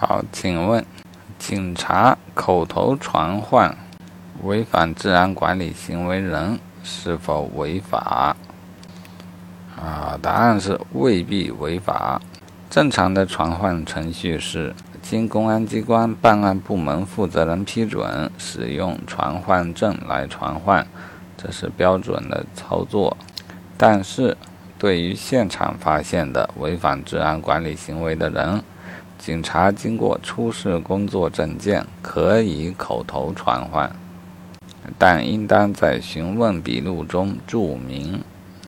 好，请问，警察口头传唤违反治安管理行为人是否违法？啊，答案是未必违法。正常的传唤程序是经公安机关办案部门负责人批准，使用传唤证来传唤，这是标准的操作。但是，对于现场发现的违反治安管理行为的人，警察经过出示工作证件，可以口头传唤，但应当在询问笔录中注明。